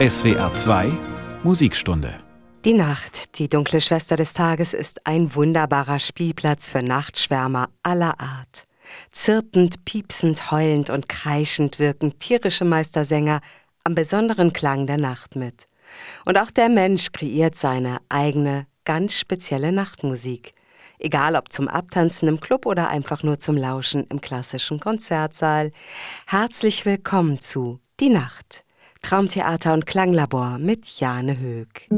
SWR 2 Musikstunde Die Nacht, die dunkle Schwester des Tages, ist ein wunderbarer Spielplatz für Nachtschwärmer aller Art. Zirpend, piepsend, heulend und kreischend wirken tierische Meistersänger am besonderen Klang der Nacht mit. Und auch der Mensch kreiert seine eigene, ganz spezielle Nachtmusik. Egal ob zum Abtanzen im Club oder einfach nur zum Lauschen im klassischen Konzertsaal. Herzlich willkommen zu Die Nacht. Traumtheater und Klanglabor mit Jane Höck.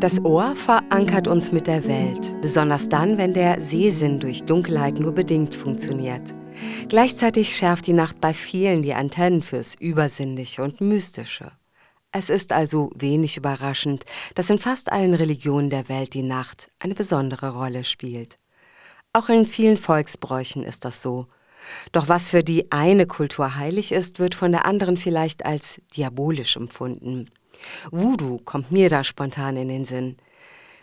Das Ohr verankert uns mit der Welt, besonders dann, wenn der Sehsinn durch Dunkelheit nur bedingt funktioniert. Gleichzeitig schärft die Nacht bei vielen die Antennen fürs Übersinnliche und Mystische. Es ist also wenig überraschend, dass in fast allen Religionen der Welt die Nacht eine besondere Rolle spielt. Auch in vielen Volksbräuchen ist das so. Doch was für die eine Kultur heilig ist, wird von der anderen vielleicht als diabolisch empfunden. Voodoo kommt mir da spontan in den Sinn.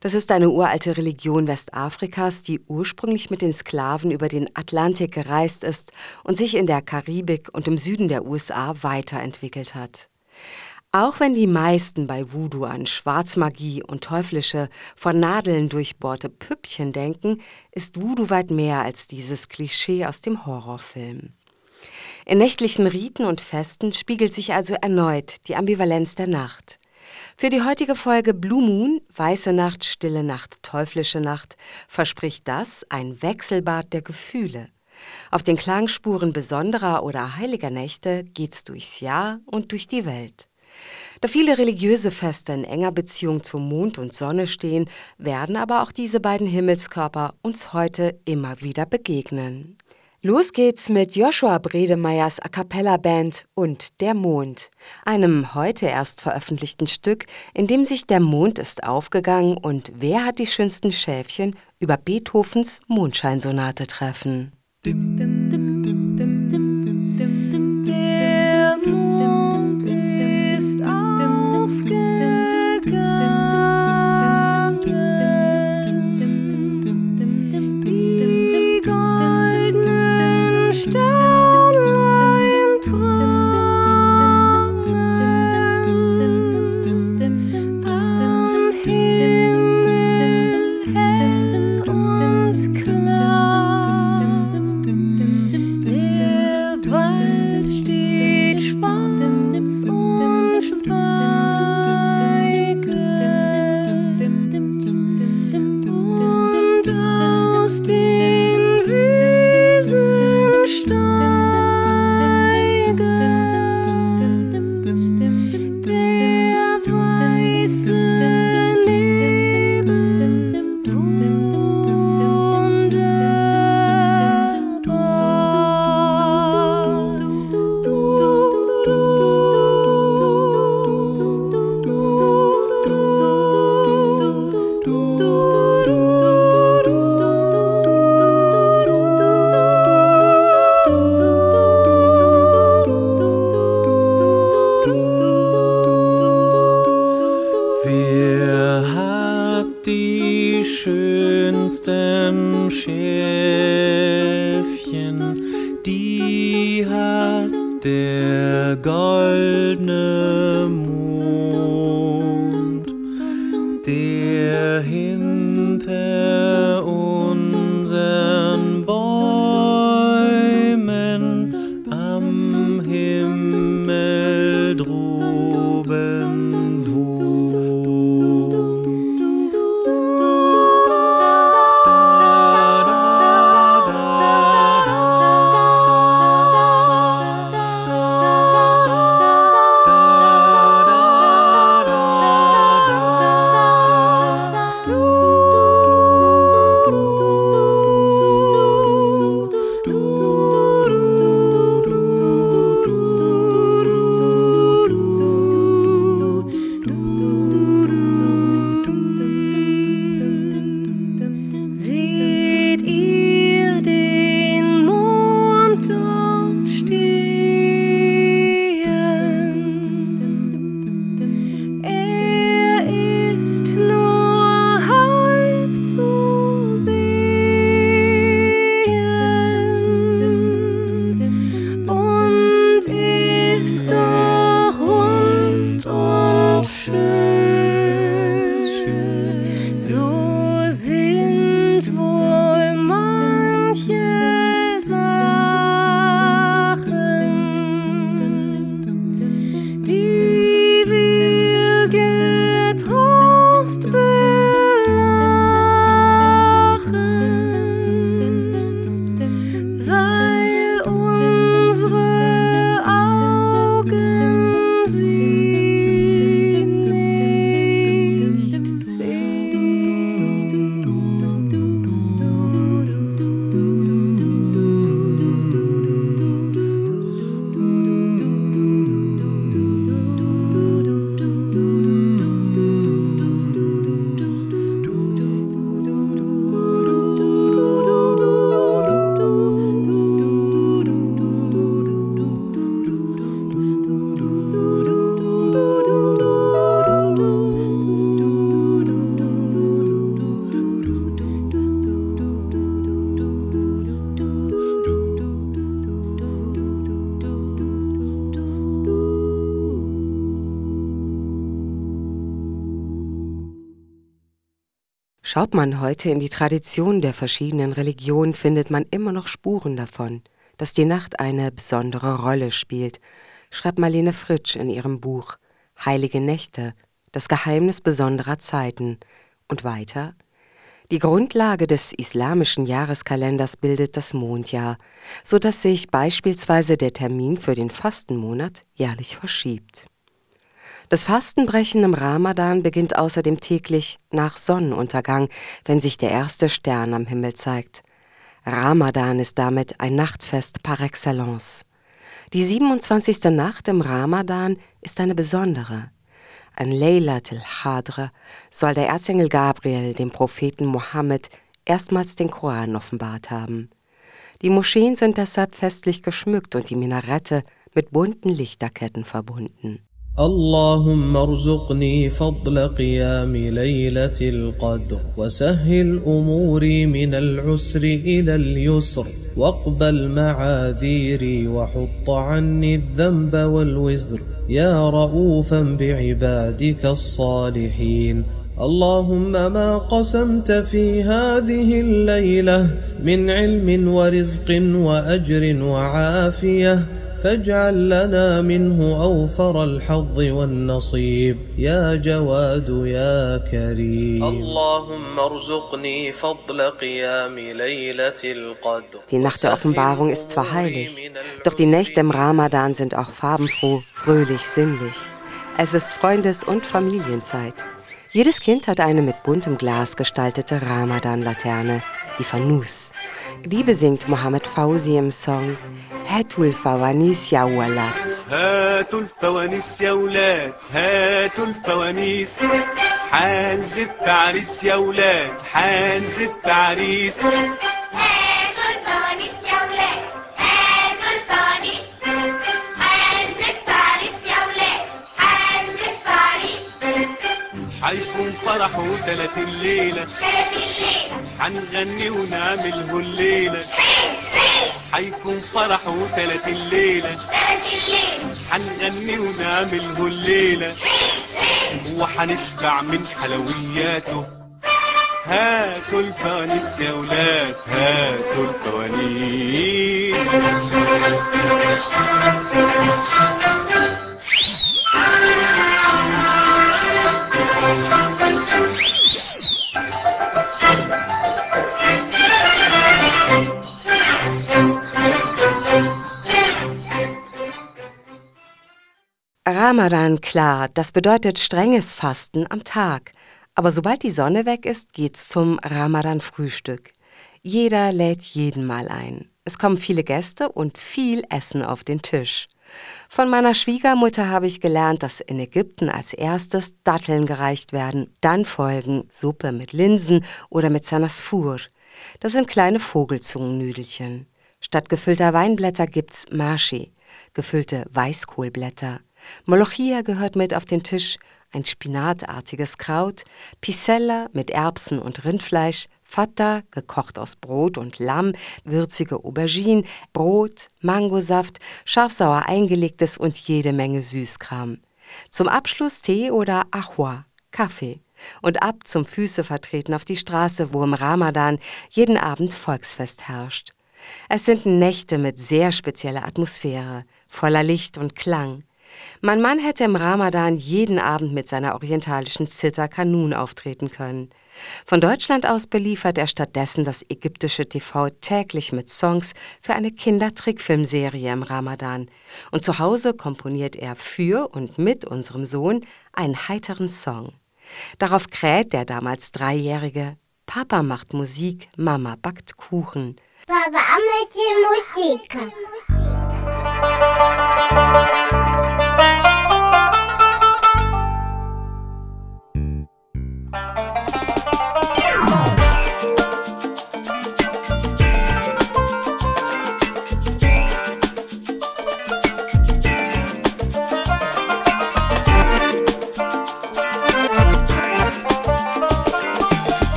Das ist eine uralte Religion Westafrikas, die ursprünglich mit den Sklaven über den Atlantik gereist ist und sich in der Karibik und im Süden der USA weiterentwickelt hat. Auch wenn die meisten bei Voodoo an Schwarzmagie und teuflische, von Nadeln durchbohrte Püppchen denken, ist Voodoo weit mehr als dieses Klischee aus dem Horrorfilm. In nächtlichen Riten und Festen spiegelt sich also erneut die Ambivalenz der Nacht. Für die heutige Folge Blue Moon, Weiße Nacht, Stille Nacht, Teuflische Nacht, verspricht das ein Wechselbad der Gefühle. Auf den Klangspuren besonderer oder heiliger Nächte geht's durchs Jahr und durch die Welt. Da viele religiöse Feste in enger Beziehung zum Mond und Sonne stehen, werden aber auch diese beiden Himmelskörper uns heute immer wieder begegnen. Los geht's mit Joshua Bredemeyers A Cappella Band und Der Mond, einem heute erst veröffentlichten Stück, in dem sich der Mond ist aufgegangen und Wer hat die schönsten Schäfchen über Beethovens Mondscheinsonate treffen. Dim, dim, Schaut man heute in die Tradition der verschiedenen Religionen, findet man immer noch Spuren davon, dass die Nacht eine besondere Rolle spielt, schreibt Marlene Fritsch in ihrem Buch Heilige Nächte, das Geheimnis besonderer Zeiten und weiter die Grundlage des islamischen Jahreskalenders bildet das Mondjahr, so dass sich beispielsweise der Termin für den Fastenmonat jährlich verschiebt. Das Fastenbrechen im Ramadan beginnt außerdem täglich nach Sonnenuntergang, wenn sich der erste Stern am Himmel zeigt. Ramadan ist damit ein Nachtfest par excellence. Die 27. Nacht im Ramadan ist eine besondere. An Laylat al-Hadr soll der Erzengel Gabriel dem Propheten Mohammed erstmals den Koran offenbart haben. Die Moscheen sind deshalb festlich geschmückt und die Minarette mit bunten Lichterketten verbunden. اللهم ارزقني فضل قيام ليلة القدر وسهل أموري من العسر إلى اليسر واقبل معاذيري وحط عني الذنب والوزر يا رؤوفا بعبادك الصالحين اللهم ما قسمت في هذه الليلة من علم ورزق وأجر وعافية فاجعل لنا منه أوفر الحظ والنصيب يا جواد يا كريم اللهم ارزقني فضل قيام ليلة القدر Die Nacht der Offenbarung ist zwar heilig, doch die Nächte im Ramadan sind auch farbenfroh, fröhlich, sinnlich. Es ist Freundes- und Familienzeit. Jedes Kind hat eine mit buntem Glas gestaltete Ramadan-Laterne, die Fanus. Die besingt Mohammed Fauzi im Song هاتوا الفوانيس يا ولاد. هاتوا الفوانيس يا ولاد هاتوا الفوانيس. حنزف عريس يا ولاد حنزف عريس حيكون فرح تلات الليلة. هنغني ونعمله الليلة. حيكون فرح وتلات الليلة. تلات الليل حنغني ونعمله الليلة. وحنشبع من حلوياته. هاتوا الفوانيس يا ولاد هاتوا الفوانيس Ramadan, klar, das bedeutet strenges Fasten am Tag. Aber sobald die Sonne weg ist, geht's zum Ramadan-Frühstück. Jeder lädt jeden mal ein. Es kommen viele Gäste und viel Essen auf den Tisch. Von meiner Schwiegermutter habe ich gelernt, dass in Ägypten als erstes Datteln gereicht werden. Dann folgen Suppe mit Linsen oder mit Sanasfur. Das sind kleine Vogelzungennüdelchen. Statt gefüllter Weinblätter gibt's Mashi, gefüllte Weißkohlblätter. Molochia gehört mit auf den Tisch, ein spinatartiges Kraut, Pisella mit Erbsen und Rindfleisch, Fata, gekocht aus Brot und Lamm, würzige Aubergine, Brot, Mangosaft, scharfsauer eingelegtes und jede Menge Süßkram. Zum Abschluss Tee oder Ahua, Kaffee. Und ab zum Füße vertreten auf die Straße, wo im Ramadan jeden Abend Volksfest herrscht. Es sind Nächte mit sehr spezieller Atmosphäre, voller Licht und Klang. Mein Mann hätte im Ramadan jeden Abend mit seiner orientalischen Zither Kanun auftreten können. Von Deutschland aus beliefert er stattdessen das ägyptische TV täglich mit Songs für eine Kindertrickfilmserie im Ramadan. Und zu Hause komponiert er für und mit unserem Sohn einen heiteren Song. Darauf kräht der damals Dreijährige Papa macht Musik, Mama backt Kuchen. Baba amet Musik. Mama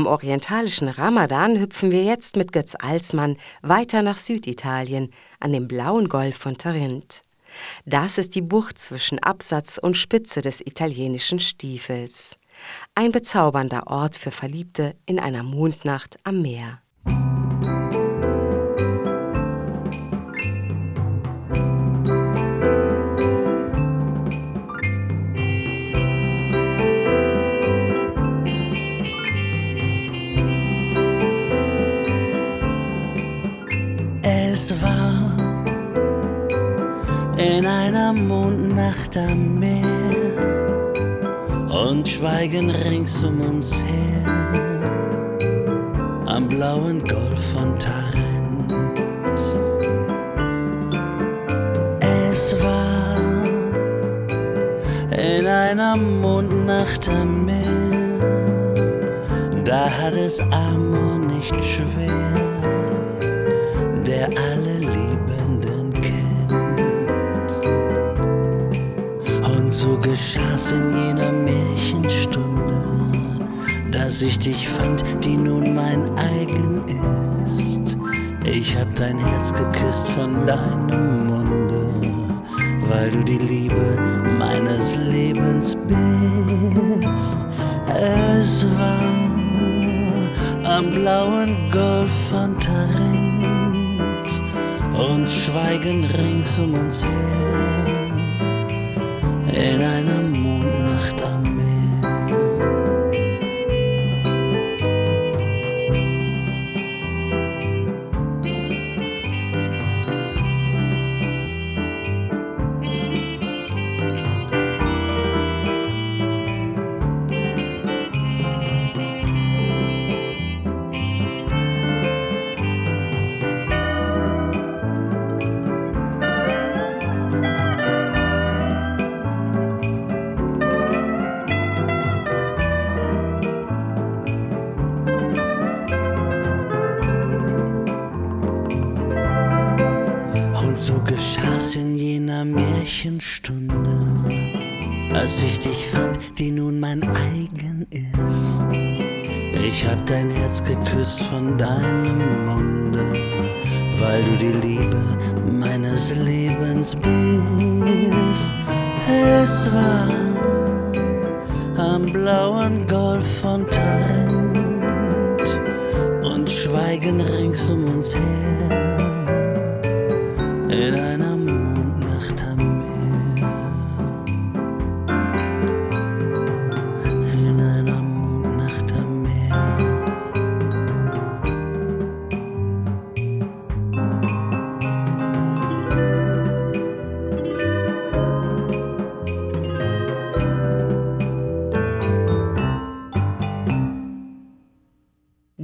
Vom orientalischen Ramadan hüpfen wir jetzt mit Götz Alsmann weiter nach Süditalien, an den blauen Golf von Tarent. Das ist die Bucht zwischen Absatz und Spitze des italienischen Stiefels. Ein bezaubernder Ort für Verliebte in einer Mondnacht am Meer. In einer Mondnacht am Meer und Schweigen rings um uns her am blauen Golf von Tarent. Es war in einer Mondnacht am Meer, da hat es Amor nicht schwer, der alle so geschah's in jener Märchenstunde, dass ich dich fand, die nun mein eigen ist. Ich hab dein Herz geküsst von deinem Munde, weil du die Liebe meines Lebens bist. Es war am blauen Golf von Tarent und Schweigen rings um uns her in einer Mondnacht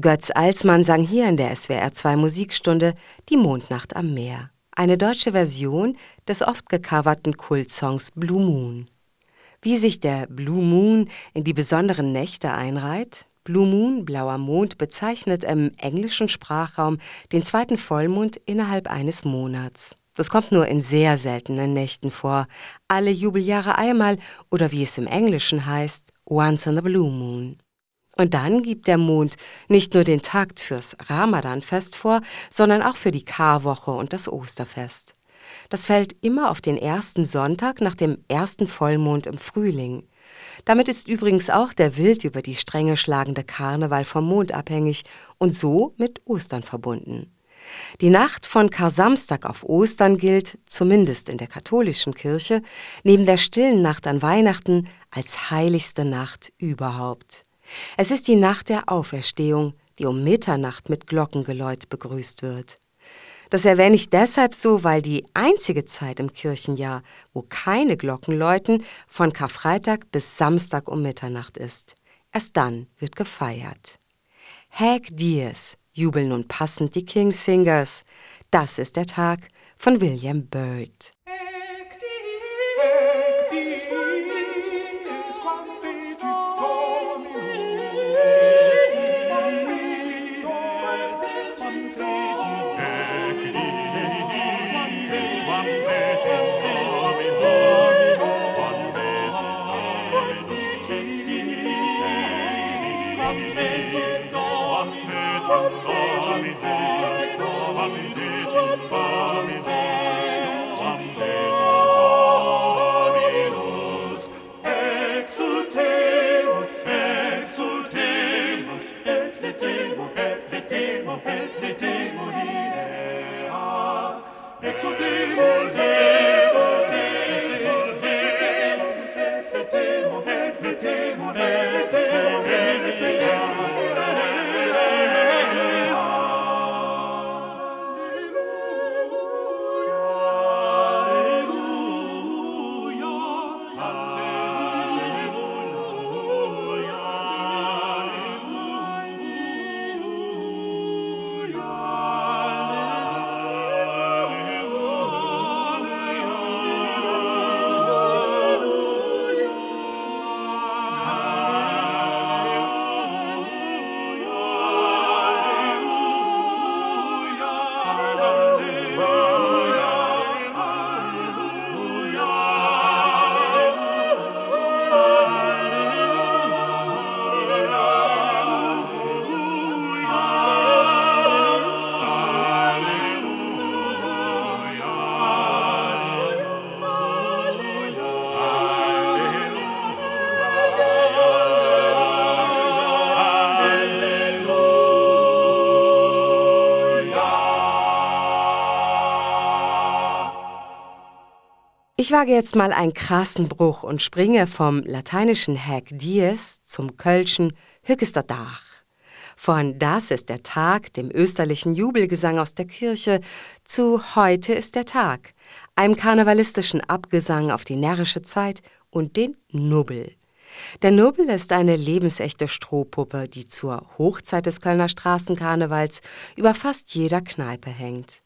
Götz Alsmann sang hier in der SWR 2 Musikstunde Die Mondnacht am Meer, eine deutsche Version des oft gecoverten Kultsongs Blue Moon. Wie sich der Blue Moon in die besonderen Nächte einreiht? Blue Moon, blauer Mond, bezeichnet im englischen Sprachraum den zweiten Vollmond innerhalb eines Monats. Das kommt nur in sehr seltenen Nächten vor, alle Jubeljahre einmal oder wie es im Englischen heißt, Once in a Blue Moon. Und dann gibt der Mond nicht nur den Takt fürs Ramadanfest vor, sondern auch für die Karwoche und das Osterfest. Das fällt immer auf den ersten Sonntag nach dem ersten Vollmond im Frühling. Damit ist übrigens auch der wild über die Stränge schlagende Karneval vom Mond abhängig und so mit Ostern verbunden. Die Nacht von Kar-Samstag auf Ostern gilt, zumindest in der katholischen Kirche, neben der stillen Nacht an Weihnachten als heiligste Nacht überhaupt. Es ist die Nacht der Auferstehung, die um Mitternacht mit Glockengeläut begrüßt wird. Das erwähne ich deshalb so, weil die einzige Zeit im Kirchenjahr, wo keine Glocken läuten, von Karfreitag bis Samstag um Mitternacht ist. Erst dann wird gefeiert. Hag Dies jubeln nun passend die King Singers. Das ist der Tag von William Byrd. One Ich wage jetzt mal einen krassen Bruch und springe vom lateinischen Hac dies zum kölschen Hückester Dach. Von Das ist der Tag, dem österlichen Jubelgesang aus der Kirche, zu Heute ist der Tag, einem karnevalistischen Abgesang auf die närrische Zeit und den Nubbel. Der Nubbel ist eine lebensechte Strohpuppe, die zur Hochzeit des Kölner Straßenkarnevals über fast jeder Kneipe hängt.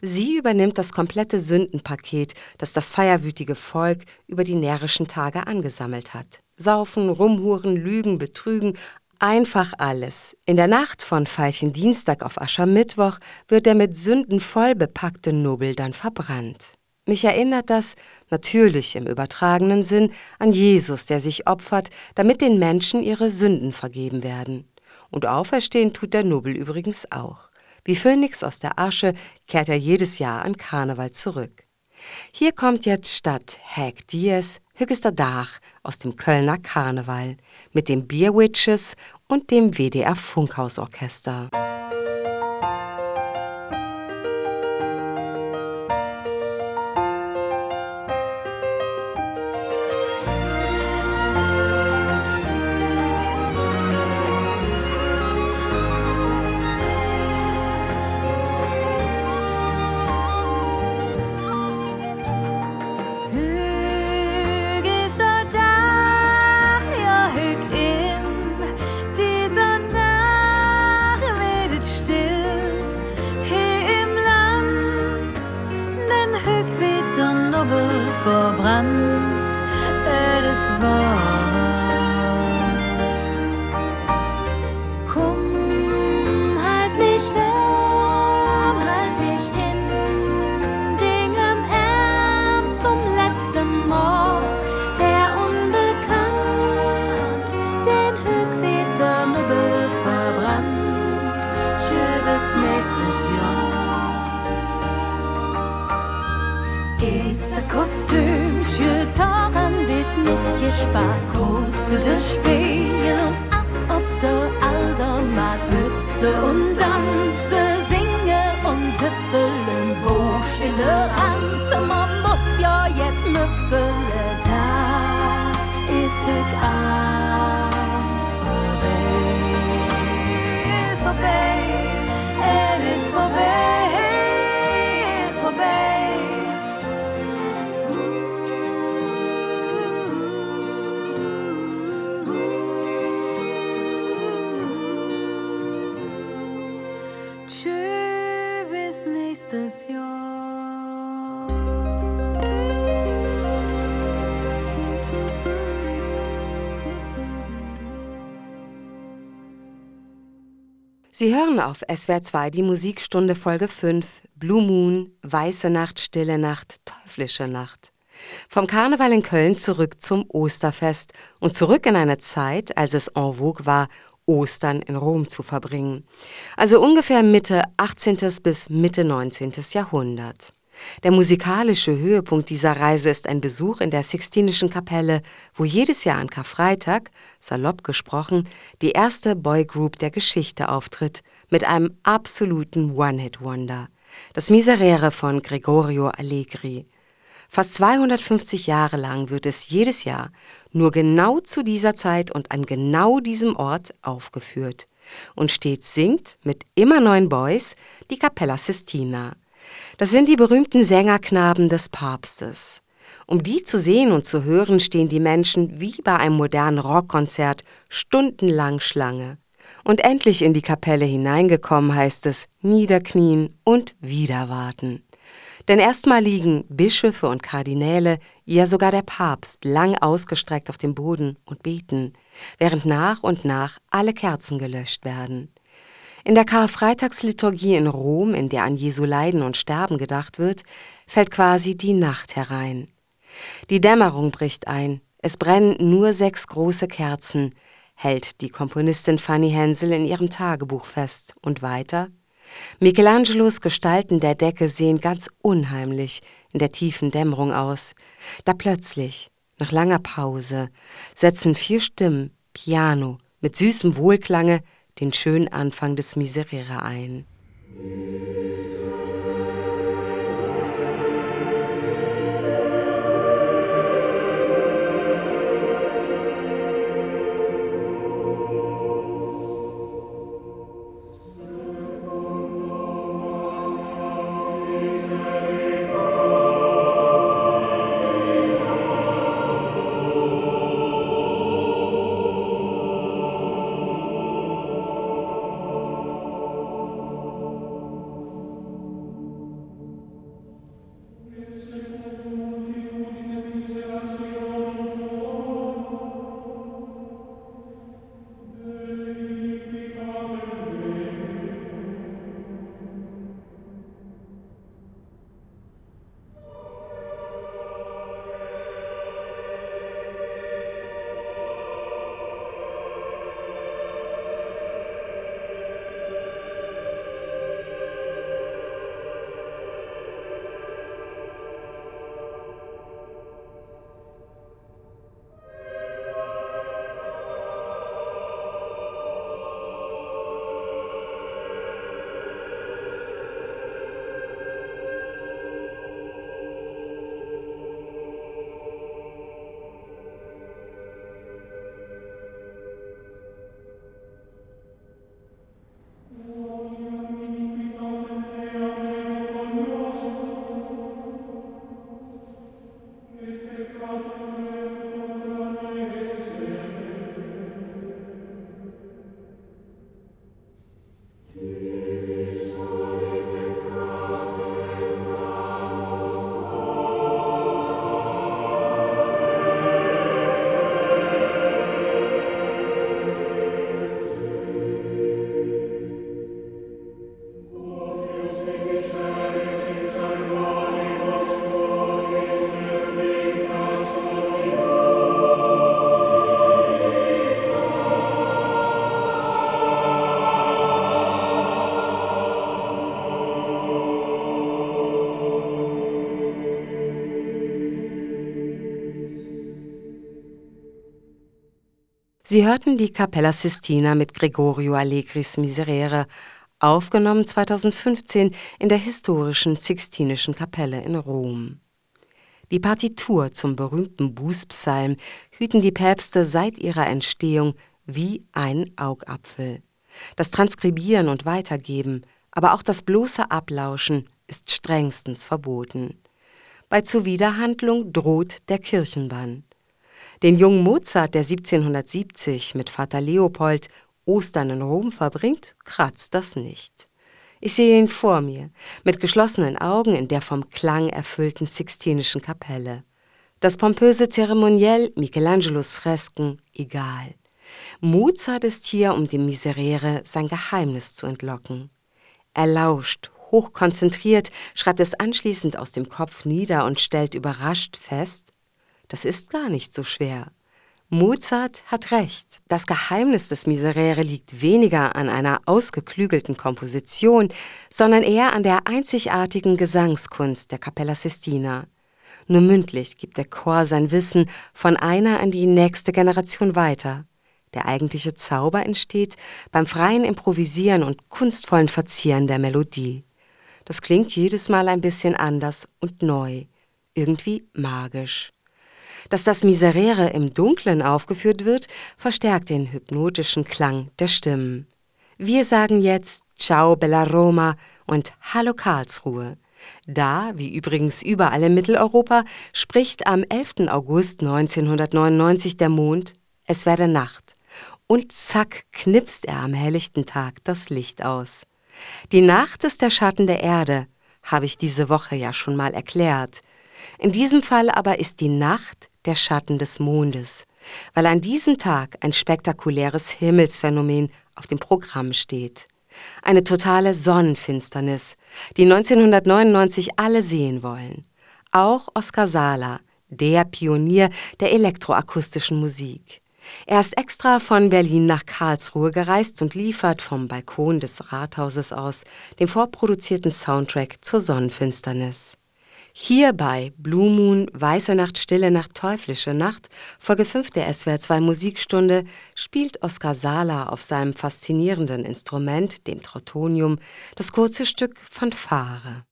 Sie übernimmt das komplette Sündenpaket, das das feierwütige Volk über die närrischen Tage angesammelt hat. Saufen, Rumhuren, Lügen, Betrügen, einfach alles. In der Nacht von Veilchendienstag auf Aschermittwoch wird der mit Sünden voll bepackte Nubbel dann verbrannt. Mich erinnert das, natürlich im übertragenen Sinn, an Jesus, der sich opfert, damit den Menschen ihre Sünden vergeben werden. Und auferstehen tut der Nubbel übrigens auch. Wie Phönix aus der Asche kehrt er jedes Jahr an Karneval zurück. Hier kommt jetzt statt Hack Dies Hüggester Dach aus dem Kölner Karneval mit den Beer Witches und dem WDR Funkhausorchester. Sie hören auf SWR 2 die Musikstunde Folge 5 Blue Moon, Weiße Nacht, Stille Nacht, Teuflische Nacht. Vom Karneval in Köln zurück zum Osterfest und zurück in eine Zeit, als es en vogue war, Ostern in Rom zu verbringen. Also ungefähr Mitte 18. bis Mitte 19. Jahrhundert. Der musikalische Höhepunkt dieser Reise ist ein Besuch in der Sixtinischen Kapelle, wo jedes Jahr an Karfreitag, salopp gesprochen, die erste Boygroup der Geschichte auftritt, mit einem absoluten One-Hit-Wonder. Das Miserere von Gregorio Allegri. Fast 250 Jahre lang wird es jedes Jahr nur genau zu dieser Zeit und an genau diesem Ort aufgeführt. Und stets singt mit immer neuen Boys die Capella Sistina. Das sind die berühmten Sängerknaben des Papstes. Um die zu sehen und zu hören, stehen die Menschen wie bei einem modernen Rockkonzert stundenlang Schlange. Und endlich in die Kapelle hineingekommen heißt es niederknien und wieder warten. Denn erstmal liegen Bischöfe und Kardinäle, ja sogar der Papst, lang ausgestreckt auf dem Boden und beten, während nach und nach alle Kerzen gelöscht werden. In der Karfreitagsliturgie in Rom, in der an Jesu Leiden und Sterben gedacht wird, fällt quasi die Nacht herein. Die Dämmerung bricht ein, es brennen nur sechs große Kerzen, hält die Komponistin Fanny Hensel in ihrem Tagebuch fest. Und weiter? Michelangelos Gestalten der Decke sehen ganz unheimlich in der tiefen Dämmerung aus. Da plötzlich, nach langer Pause, setzen vier Stimmen, Piano, mit süßem Wohlklange den schönen Anfang des Miserere ein. Sie hörten die Capella Sistina mit Gregorio Allegris Miserere, aufgenommen 2015 in der historischen Sixtinischen Kapelle in Rom. Die Partitur zum berühmten Bußpsalm hüten die Päpste seit ihrer Entstehung wie ein Augapfel. Das Transkribieren und Weitergeben, aber auch das bloße Ablauschen ist strengstens verboten. Bei Zuwiderhandlung droht der Kirchenbann. Den jungen Mozart, der 1770 mit Vater Leopold Ostern in Rom verbringt, kratzt das nicht. Ich sehe ihn vor mir, mit geschlossenen Augen in der vom Klang erfüllten Sixtinischen Kapelle. Das pompöse Zeremoniell, Michelangelos Fresken, egal. Mozart ist hier, um dem Miserere sein Geheimnis zu entlocken. Er lauscht, hochkonzentriert, schreibt es anschließend aus dem Kopf nieder und stellt überrascht fest, das ist gar nicht so schwer. Mozart hat recht. Das Geheimnis des Miserere liegt weniger an einer ausgeklügelten Komposition, sondern eher an der einzigartigen Gesangskunst der Capella Sistina. Nur mündlich gibt der Chor sein Wissen von einer an die nächste Generation weiter. Der eigentliche Zauber entsteht beim freien Improvisieren und kunstvollen Verzieren der Melodie. Das klingt jedes Mal ein bisschen anders und neu, irgendwie magisch. Dass das Miserere im Dunklen aufgeführt wird, verstärkt den hypnotischen Klang der Stimmen. Wir sagen jetzt Ciao Bella Roma und Hallo Karlsruhe. Da, wie übrigens überall in Mitteleuropa, spricht am 11. August 1999 der Mond, es werde Nacht. Und zack knipst er am helllichten Tag das Licht aus. Die Nacht ist der Schatten der Erde, habe ich diese Woche ja schon mal erklärt. In diesem Fall aber ist die Nacht der Schatten des Mondes, weil an diesem Tag ein spektakuläres Himmelsphänomen auf dem Programm steht. Eine totale Sonnenfinsternis, die 1999 alle sehen wollen. Auch Oskar Sala, der Pionier der elektroakustischen Musik. Er ist extra von Berlin nach Karlsruhe gereist und liefert vom Balkon des Rathauses aus den vorproduzierten Soundtrack zur Sonnenfinsternis. Hier bei Blue Moon, Weiße Nacht, Stille Nacht, Teuflische Nacht, Folge 5 der SWR2 Musikstunde, spielt Oskar Sala auf seinem faszinierenden Instrument, dem Trautonium, das kurze Stück Fanfare.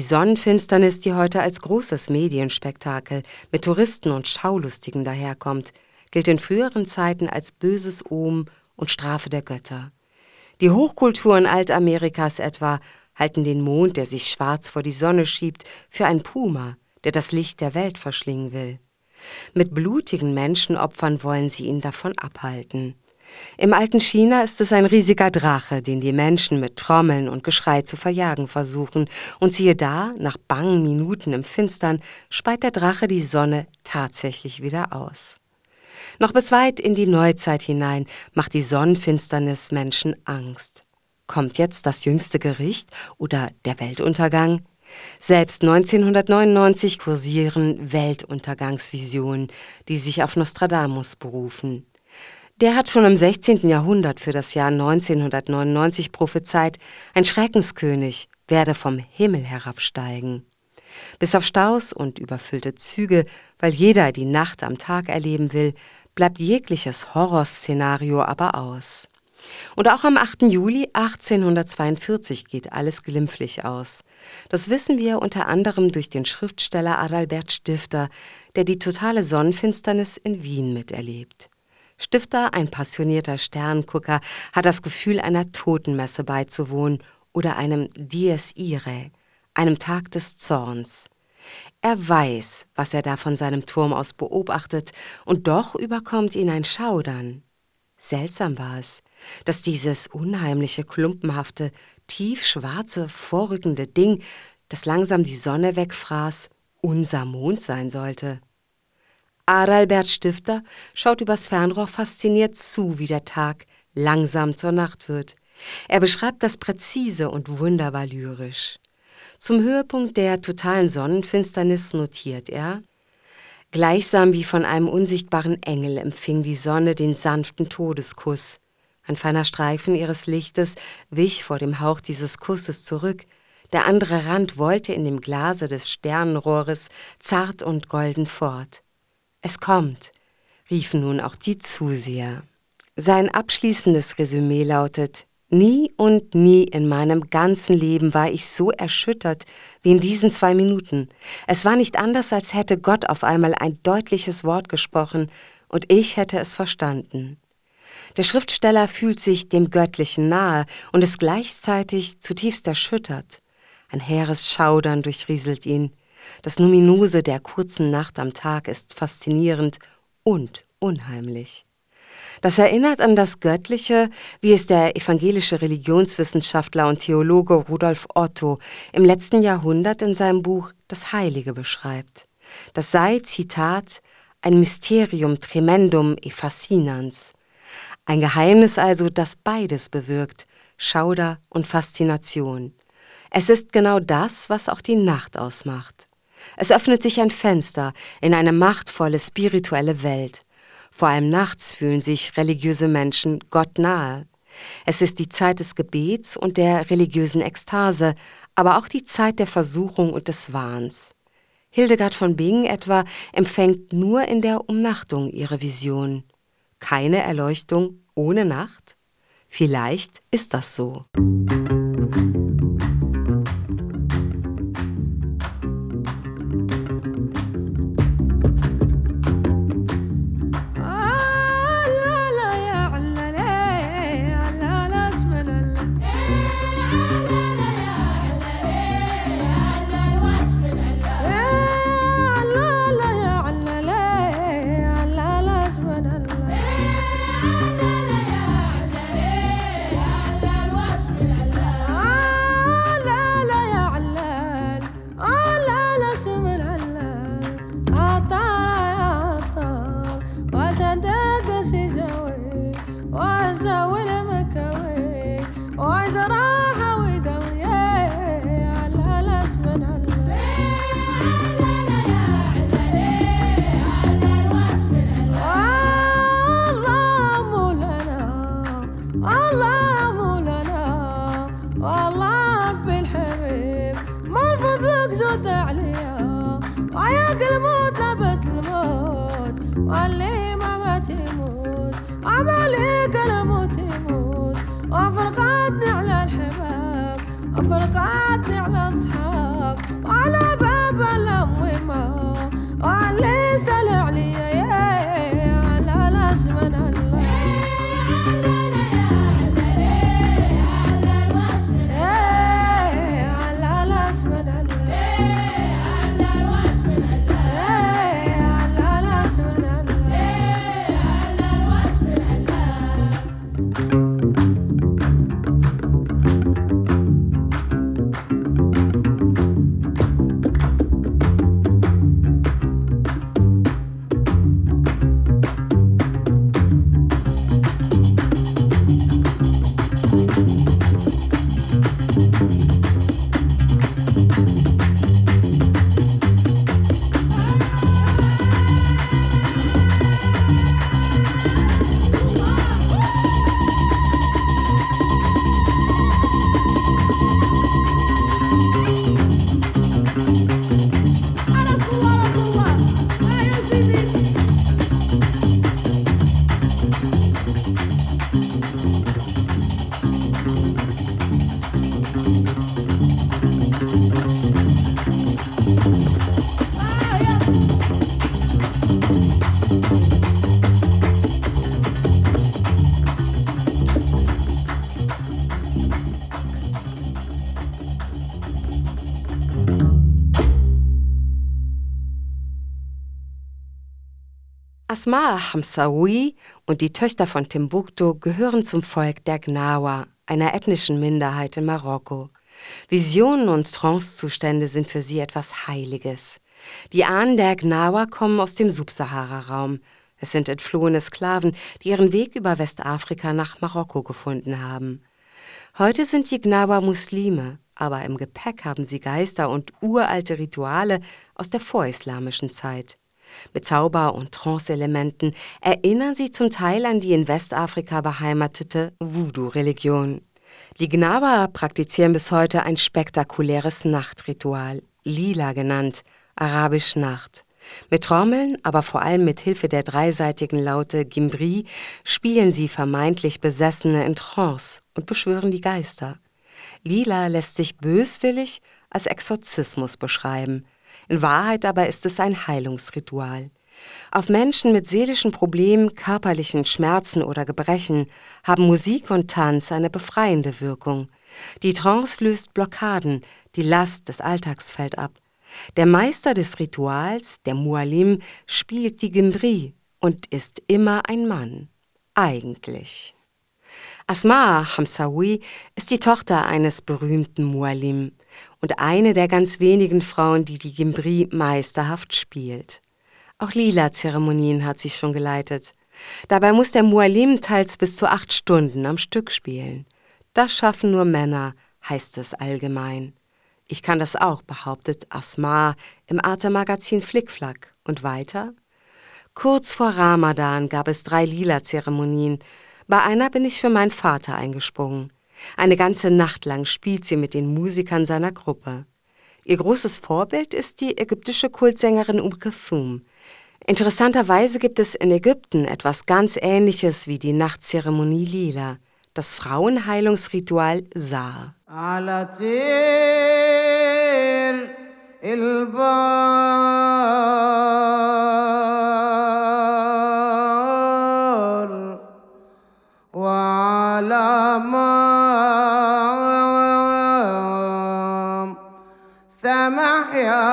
Die Sonnenfinsternis, die heute als großes Medienspektakel mit Touristen und Schaulustigen daherkommt, gilt in früheren Zeiten als böses Ohm und Strafe der Götter. Die Hochkulturen Altamerikas etwa halten den Mond, der sich schwarz vor die Sonne schiebt, für ein Puma, der das Licht der Welt verschlingen will. Mit blutigen Menschenopfern wollen sie ihn davon abhalten. Im alten China ist es ein riesiger Drache, den die Menschen mit Trommeln und Geschrei zu verjagen versuchen. Und siehe da, nach bangen Minuten im Finstern, speit der Drache die Sonne tatsächlich wieder aus. Noch bis weit in die Neuzeit hinein macht die Sonnenfinsternis Menschen Angst. Kommt jetzt das jüngste Gericht oder der Weltuntergang? Selbst 1999 kursieren Weltuntergangsvisionen, die sich auf Nostradamus berufen. Der hat schon im 16. Jahrhundert für das Jahr 1999 prophezeit, ein Schreckenskönig werde vom Himmel herabsteigen. Bis auf Staus und überfüllte Züge, weil jeder die Nacht am Tag erleben will, bleibt jegliches Horrorszenario aber aus. Und auch am 8. Juli 1842 geht alles glimpflich aus. Das wissen wir unter anderem durch den Schriftsteller Adalbert Stifter, der die totale Sonnenfinsternis in Wien miterlebt. Stifter, ein passionierter Sterngucker, hat das Gefühl, einer Totenmesse beizuwohnen oder einem Dies Irae, einem Tag des Zorns. Er weiß, was er da von seinem Turm aus beobachtet, und doch überkommt ihn ein Schaudern. Seltsam war es, dass dieses unheimliche, klumpenhafte, tiefschwarze, vorrückende Ding, das langsam die Sonne wegfraß, unser Mond sein sollte. Adalbert Stifter schaut übers Fernrohr fasziniert zu, wie der Tag langsam zur Nacht wird. Er beschreibt das präzise und wunderbar lyrisch. Zum Höhepunkt der totalen Sonnenfinsternis notiert er, Gleichsam wie von einem unsichtbaren Engel empfing die Sonne den sanften Todeskuss. Ein feiner Streifen ihres Lichtes wich vor dem Hauch dieses Kusses zurück, Der andere Rand wollte in dem Glase des Sternenrohres zart und golden fort. Es kommt, riefen nun auch die Zuseher. Sein abschließendes Resümee lautet Nie und nie in meinem ganzen Leben war ich so erschüttert wie in diesen zwei Minuten. Es war nicht anders, als hätte Gott auf einmal ein deutliches Wort gesprochen und ich hätte es verstanden. Der Schriftsteller fühlt sich dem Göttlichen nahe und ist gleichzeitig zutiefst erschüttert. Ein hehres Schaudern durchrieselt ihn. Das Numinose der kurzen Nacht am Tag ist faszinierend und unheimlich. Das erinnert an das Göttliche, wie es der evangelische Religionswissenschaftler und Theologe Rudolf Otto im letzten Jahrhundert in seinem Buch Das Heilige beschreibt. Das sei, Zitat, ein Mysterium tremendum e fascinans. Ein Geheimnis also, das beides bewirkt, Schauder und Faszination. Es ist genau das, was auch die Nacht ausmacht. Es öffnet sich ein Fenster in eine machtvolle spirituelle Welt. Vor allem nachts fühlen sich religiöse Menschen Gott nahe. Es ist die Zeit des Gebets und der religiösen Ekstase, aber auch die Zeit der Versuchung und des Wahns. Hildegard von Bingen etwa empfängt nur in der Umnachtung ihre Vision. Keine Erleuchtung ohne Nacht? Vielleicht ist das so. Asma Hamsaoui und die Töchter von Timbuktu gehören zum Volk der Gnawa, einer ethnischen Minderheit in Marokko. Visionen und Trancezustände sind für sie etwas Heiliges. Die Ahnen der Gnawa kommen aus dem Subsahara-Raum. Es sind entflohene Sklaven, die ihren Weg über Westafrika nach Marokko gefunden haben. Heute sind die Gnawa Muslime, aber im Gepäck haben sie Geister und uralte Rituale aus der vorislamischen Zeit. Mit Zauber- und Trance-Elementen erinnern sie zum Teil an die in Westafrika beheimatete Voodoo-Religion. Die Gnawa praktizieren bis heute ein spektakuläres Nachtritual, Lila genannt, arabisch Nacht. Mit Trommeln, aber vor allem mit Hilfe der dreiseitigen Laute Gimbri spielen sie vermeintlich Besessene in Trance und beschwören die Geister. Lila lässt sich böswillig als Exorzismus beschreiben. In Wahrheit aber ist es ein Heilungsritual. Auf Menschen mit seelischen Problemen, körperlichen Schmerzen oder Gebrechen haben Musik und Tanz eine befreiende Wirkung. Die Trance löst Blockaden, die Last des Alltags fällt ab. Der Meister des Rituals, der Mualim, spielt die Gimbri und ist immer ein Mann. Eigentlich. Asma Hamsawi ist die Tochter eines berühmten Mualim und eine der ganz wenigen Frauen, die die Gimbri meisterhaft spielt. Auch Lila-Zeremonien hat sie schon geleitet. Dabei muss der Mualim teils bis zu acht Stunden am Stück spielen. Das schaffen nur Männer, heißt es allgemein. Ich kann das auch, behauptet Asma im Arte-Magazin Flickflack. Und weiter? Kurz vor Ramadan gab es drei Lila-Zeremonien. Bei einer bin ich für meinen Vater eingesprungen. Eine ganze Nacht lang spielt sie mit den Musikern seiner Gruppe. Ihr großes Vorbild ist die ägyptische Kultsängerin Um Kulthum. Interessanterweise gibt es in Ägypten etwas ganz Ähnliches wie die Nachtzeremonie Lila, das Frauenheilungsritual Saar. سامح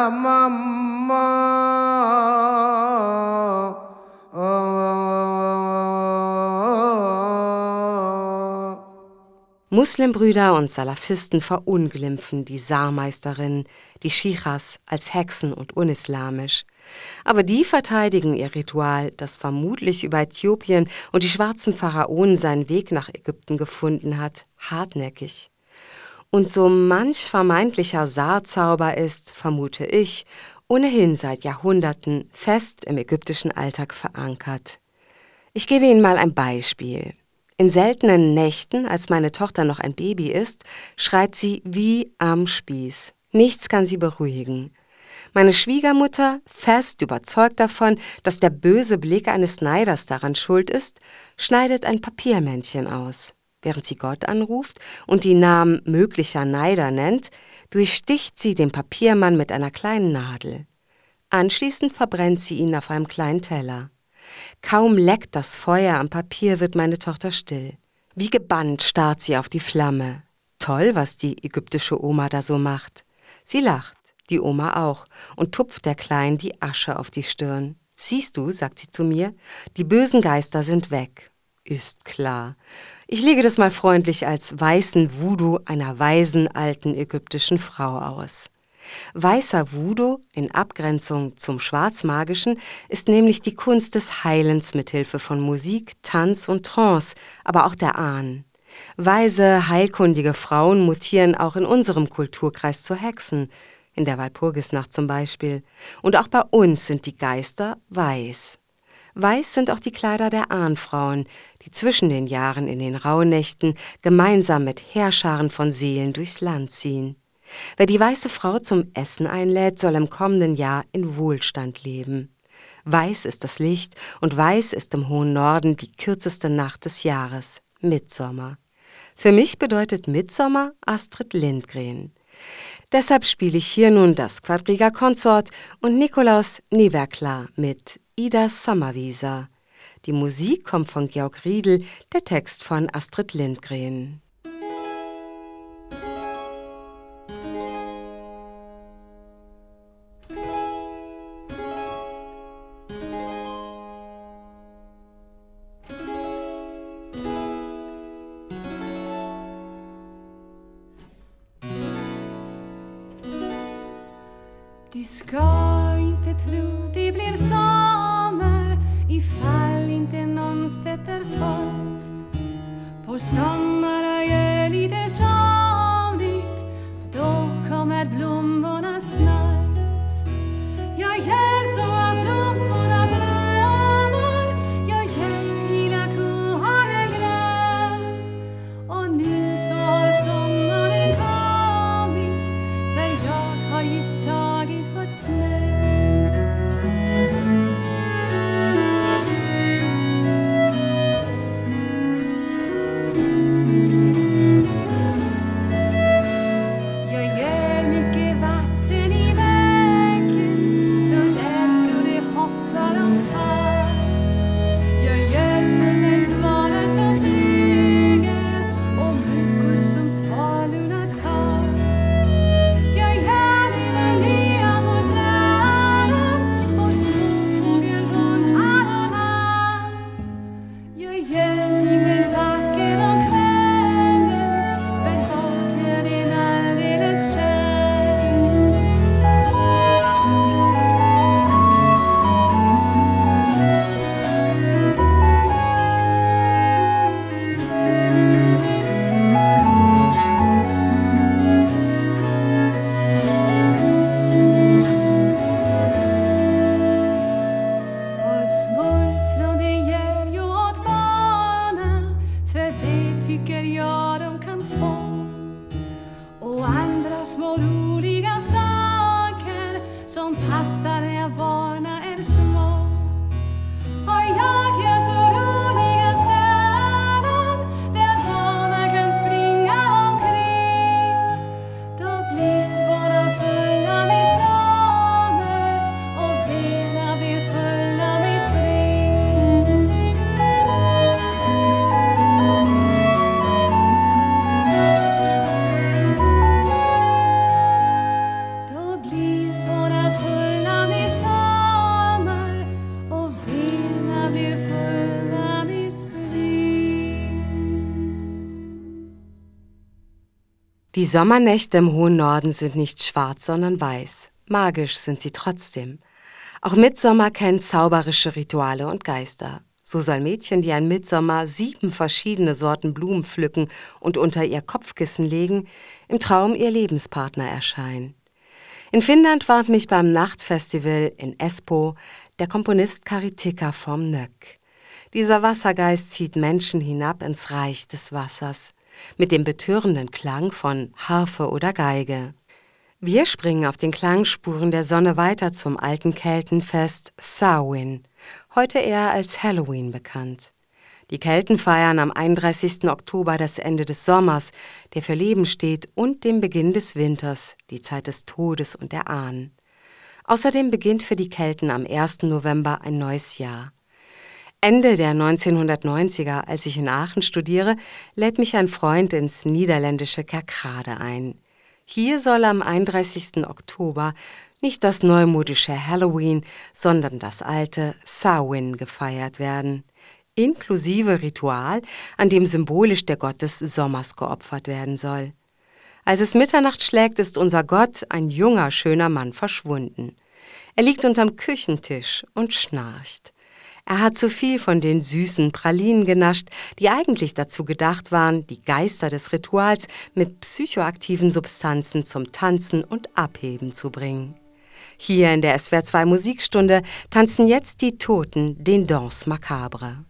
మమ్మ Muslimbrüder und Salafisten verunglimpfen die Saarmeisterin, die Schichas als Hexen und unislamisch. Aber die verteidigen ihr Ritual, das vermutlich über Äthiopien und die schwarzen Pharaonen seinen Weg nach Ägypten gefunden hat, hartnäckig. Und so manch vermeintlicher Saarzauber ist, vermute ich, ohnehin seit Jahrhunderten fest im ägyptischen Alltag verankert. Ich gebe Ihnen mal ein Beispiel. In seltenen Nächten, als meine Tochter noch ein Baby ist, schreit sie wie am Spieß. Nichts kann sie beruhigen. Meine Schwiegermutter, fest überzeugt davon, dass der böse Blick eines Neiders daran schuld ist, schneidet ein Papiermännchen aus. Während sie Gott anruft und die Namen möglicher Neider nennt, durchsticht sie den Papiermann mit einer kleinen Nadel. Anschließend verbrennt sie ihn auf einem kleinen Teller. Kaum leckt das Feuer am Papier, wird meine Tochter still. Wie gebannt starrt sie auf die Flamme. Toll, was die ägyptische Oma da so macht. Sie lacht, die Oma auch, und tupft der Kleinen die Asche auf die Stirn. Siehst du, sagt sie zu mir, die bösen Geister sind weg. Ist klar. Ich lege das mal freundlich als weißen Voodoo einer weisen alten ägyptischen Frau aus. Weißer Voodoo in Abgrenzung zum Schwarzmagischen ist nämlich die Kunst des Heilens mit Hilfe von Musik, Tanz und Trance, aber auch der Ahnen. Weise, heilkundige Frauen mutieren auch in unserem Kulturkreis zu Hexen, in der Walpurgisnacht zum Beispiel. Und auch bei uns sind die Geister weiß. Weiß sind auch die Kleider der Ahnfrauen, die zwischen den Jahren in den Rauhnächten gemeinsam mit Heerscharen von Seelen durchs Land ziehen. Wer die weiße Frau zum Essen einlädt, soll im kommenden Jahr in Wohlstand leben. Weiß ist das Licht und weiß ist im hohen Norden die kürzeste Nacht des Jahres, Mitsommer. Für mich bedeutet Mitsommer Astrid Lindgren. Deshalb spiele ich hier nun das Quadriga Consort und Nikolaus Niverkla mit Ida Sommerwieser. Die Musik kommt von Georg Riedel, der Text von Astrid Lindgren. Die Sommernächte im hohen Norden sind nicht schwarz, sondern weiß. Magisch sind sie trotzdem. Auch Mitsommer kennt zauberische Rituale und Geister. So soll Mädchen, die an Mitsommer sieben verschiedene Sorten Blumen pflücken und unter ihr Kopfkissen legen, im Traum ihr Lebenspartner erscheinen. In Finnland warnt mich beim Nachtfestival in Espoo der Komponist Kari Tikka vom Nöck. Dieser Wassergeist zieht Menschen hinab ins Reich des Wassers mit dem betörenden Klang von Harfe oder Geige. Wir springen auf den Klangspuren der Sonne weiter zum alten Keltenfest Samhain, heute eher als Halloween bekannt. Die Kelten feiern am 31. Oktober das Ende des Sommers, der für Leben steht, und den Beginn des Winters, die Zeit des Todes und der Ahnen. Außerdem beginnt für die Kelten am 1. November ein neues Jahr. Ende der 1990er, als ich in Aachen studiere, lädt mich ein Freund ins niederländische Kerkrade ein. Hier soll am 31. Oktober nicht das neumodische Halloween, sondern das alte Samhain gefeiert werden, inklusive Ritual, an dem symbolisch der Gott des Sommers geopfert werden soll. Als es Mitternacht schlägt, ist unser Gott, ein junger, schöner Mann, verschwunden. Er liegt unterm Küchentisch und schnarcht. Er hat zu viel von den süßen Pralinen genascht, die eigentlich dazu gedacht waren, die Geister des Rituals mit psychoaktiven Substanzen zum Tanzen und Abheben zu bringen. Hier in der SWR2 Musikstunde tanzen jetzt die Toten den Danse Macabre.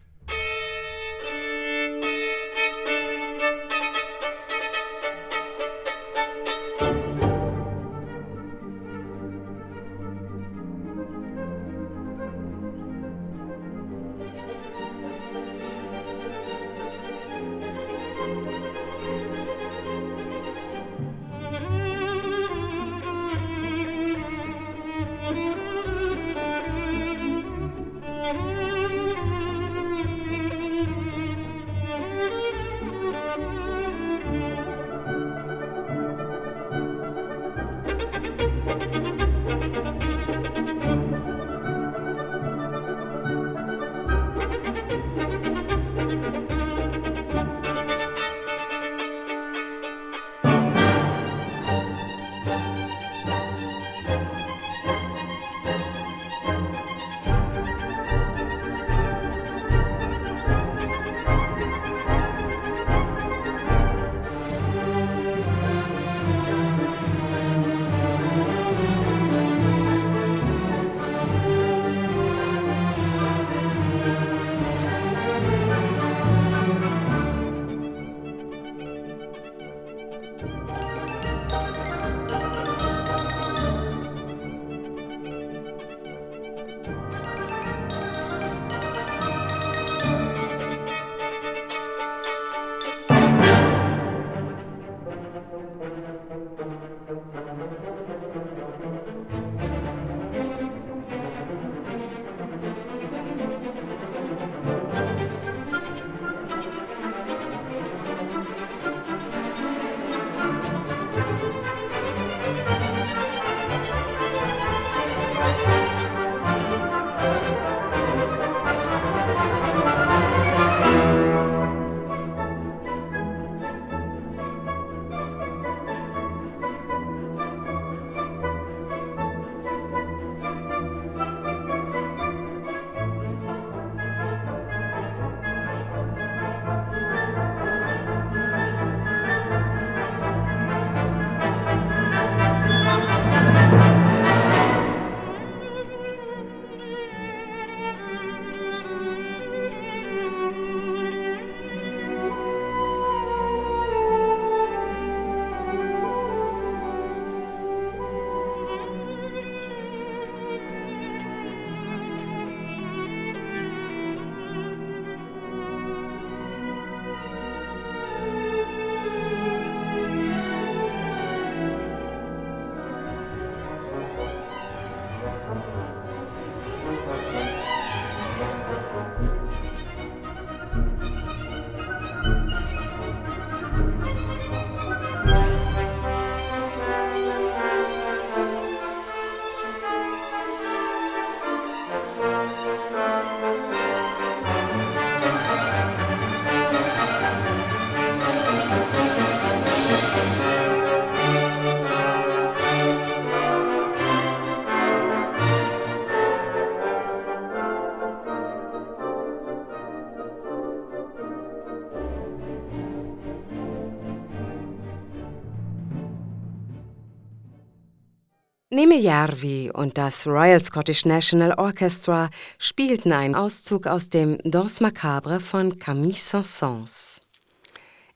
Neme Järvi und das Royal Scottish National Orchestra spielten einen Auszug aus dem Danse Macabre von Camille Saint-Saëns.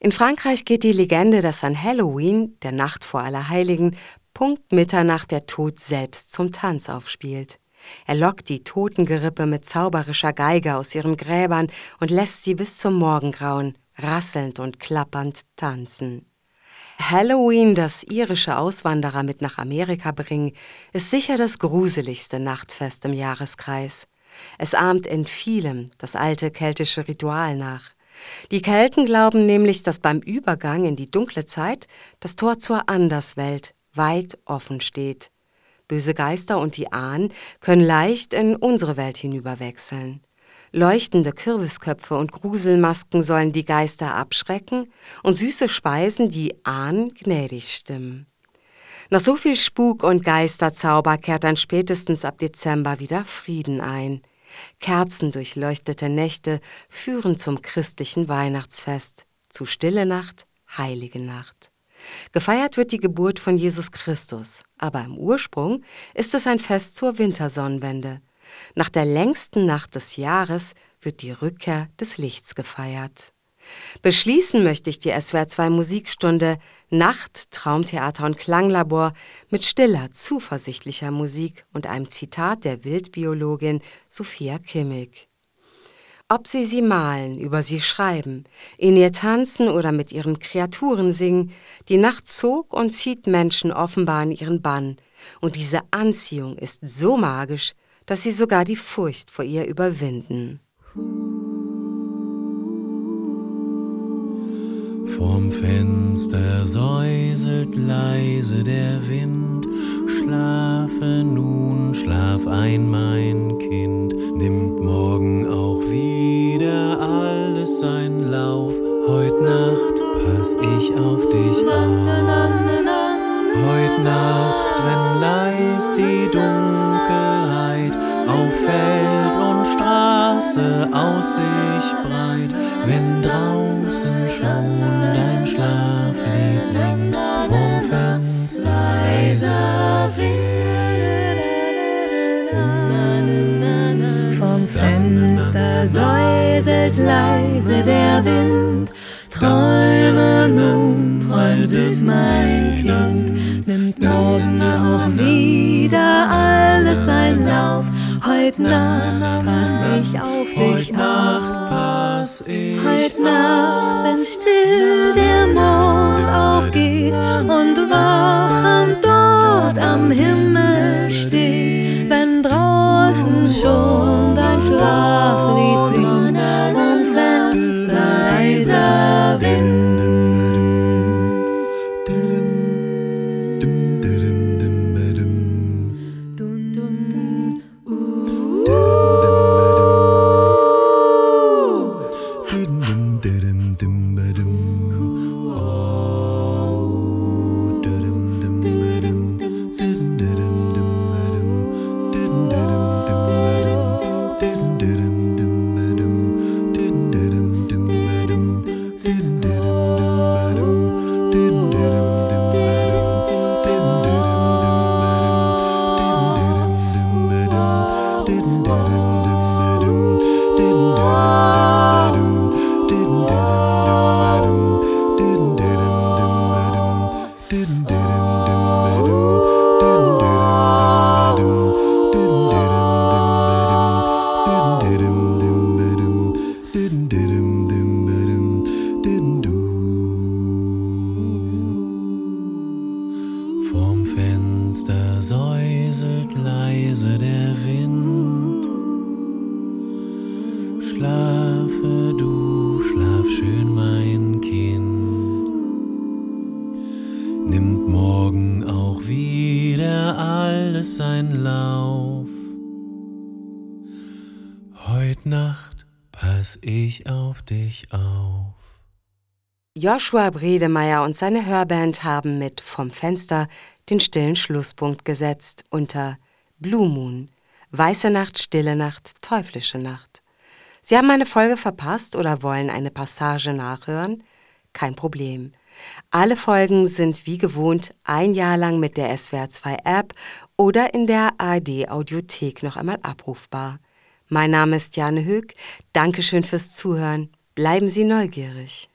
In Frankreich geht die Legende, dass an Halloween, der Nacht vor Allerheiligen, Punkt Mitternacht der Tod selbst zum Tanz aufspielt. Er lockt die Totengerippe mit zauberischer Geige aus ihren Gräbern und lässt sie bis zum Morgengrauen rasselnd und klappernd tanzen. Halloween, das irische Auswanderer mit nach Amerika bringen, ist sicher das gruseligste Nachtfest im Jahreskreis. Es ahmt in vielem das alte keltische Ritual nach. Die Kelten glauben nämlich, dass beim Übergang in die dunkle Zeit das Tor zur Anderswelt weit offen steht. Böse Geister und die Ahnen können leicht in unsere Welt hinüberwechseln. Leuchtende Kürbisköpfe und Gruselmasken sollen die Geister abschrecken und süße Speisen die Ahnen gnädig stimmen. Nach so viel Spuk und Geisterzauber kehrt dann spätestens ab Dezember wieder Frieden ein. Kerzendurchleuchtete Nächte führen zum christlichen Weihnachtsfest, zu Stille Nacht, Heilige Nacht. Gefeiert wird die Geburt von Jesus Christus, aber im Ursprung ist es ein Fest zur Wintersonnenwende. Nach der längsten Nacht des Jahres wird die Rückkehr des Lichts gefeiert. Beschließen möchte ich die SWR2 Musikstunde Nacht, Traumtheater und Klanglabor mit stiller, zuversichtlicher Musik und einem Zitat der Wildbiologin Sophia Kimmig. Ob sie sie malen, über sie schreiben, in ihr tanzen oder mit ihren Kreaturen singen, die Nacht zog und zieht Menschen offenbar in ihren Bann, und diese Anziehung ist so magisch, dass sie sogar die Furcht vor ihr überwinden. Vorm Fenster säuselt leise der Wind. Schlafe nun, schlaf ein, mein Kind. Nimmt morgen auch wieder alles seinen Lauf. Heut Nacht pass ich auf dich auf. Heut Nacht, wenn leis die Dunkelheit Straße aus sich breit, wenn draußen schon dein Schlaflied singt, vom Fenster leiser Wind. Vom Fenster säuselt leise der Wind. Träume nun, träum süß, mein Kind. Nimmt morgen auch wieder alles seinen Lauf. Heut Nacht pass ich auf dich auf. Heut Nacht, wenn still der Mond aufgeht und wachend dort am Himmel steht, wenn draußen schon dein Schlaflied singt, vom Fenster leiser Wind. Joshua Bredemeier und seine Hörband haben mit Vom Fenster den stillen Schlusspunkt gesetzt unter Blue Moon, Weiße Nacht, Stille Nacht, Teuflische Nacht. Sie haben eine Folge verpasst oder wollen eine Passage nachhören? Kein Problem. Alle Folgen sind wie gewohnt ein Jahr lang mit der SWR2 App oder in der ARD Audiothek noch einmal abrufbar. Mein Name ist Jane Höck. Dankeschön fürs Zuhören. Bleiben Sie neugierig.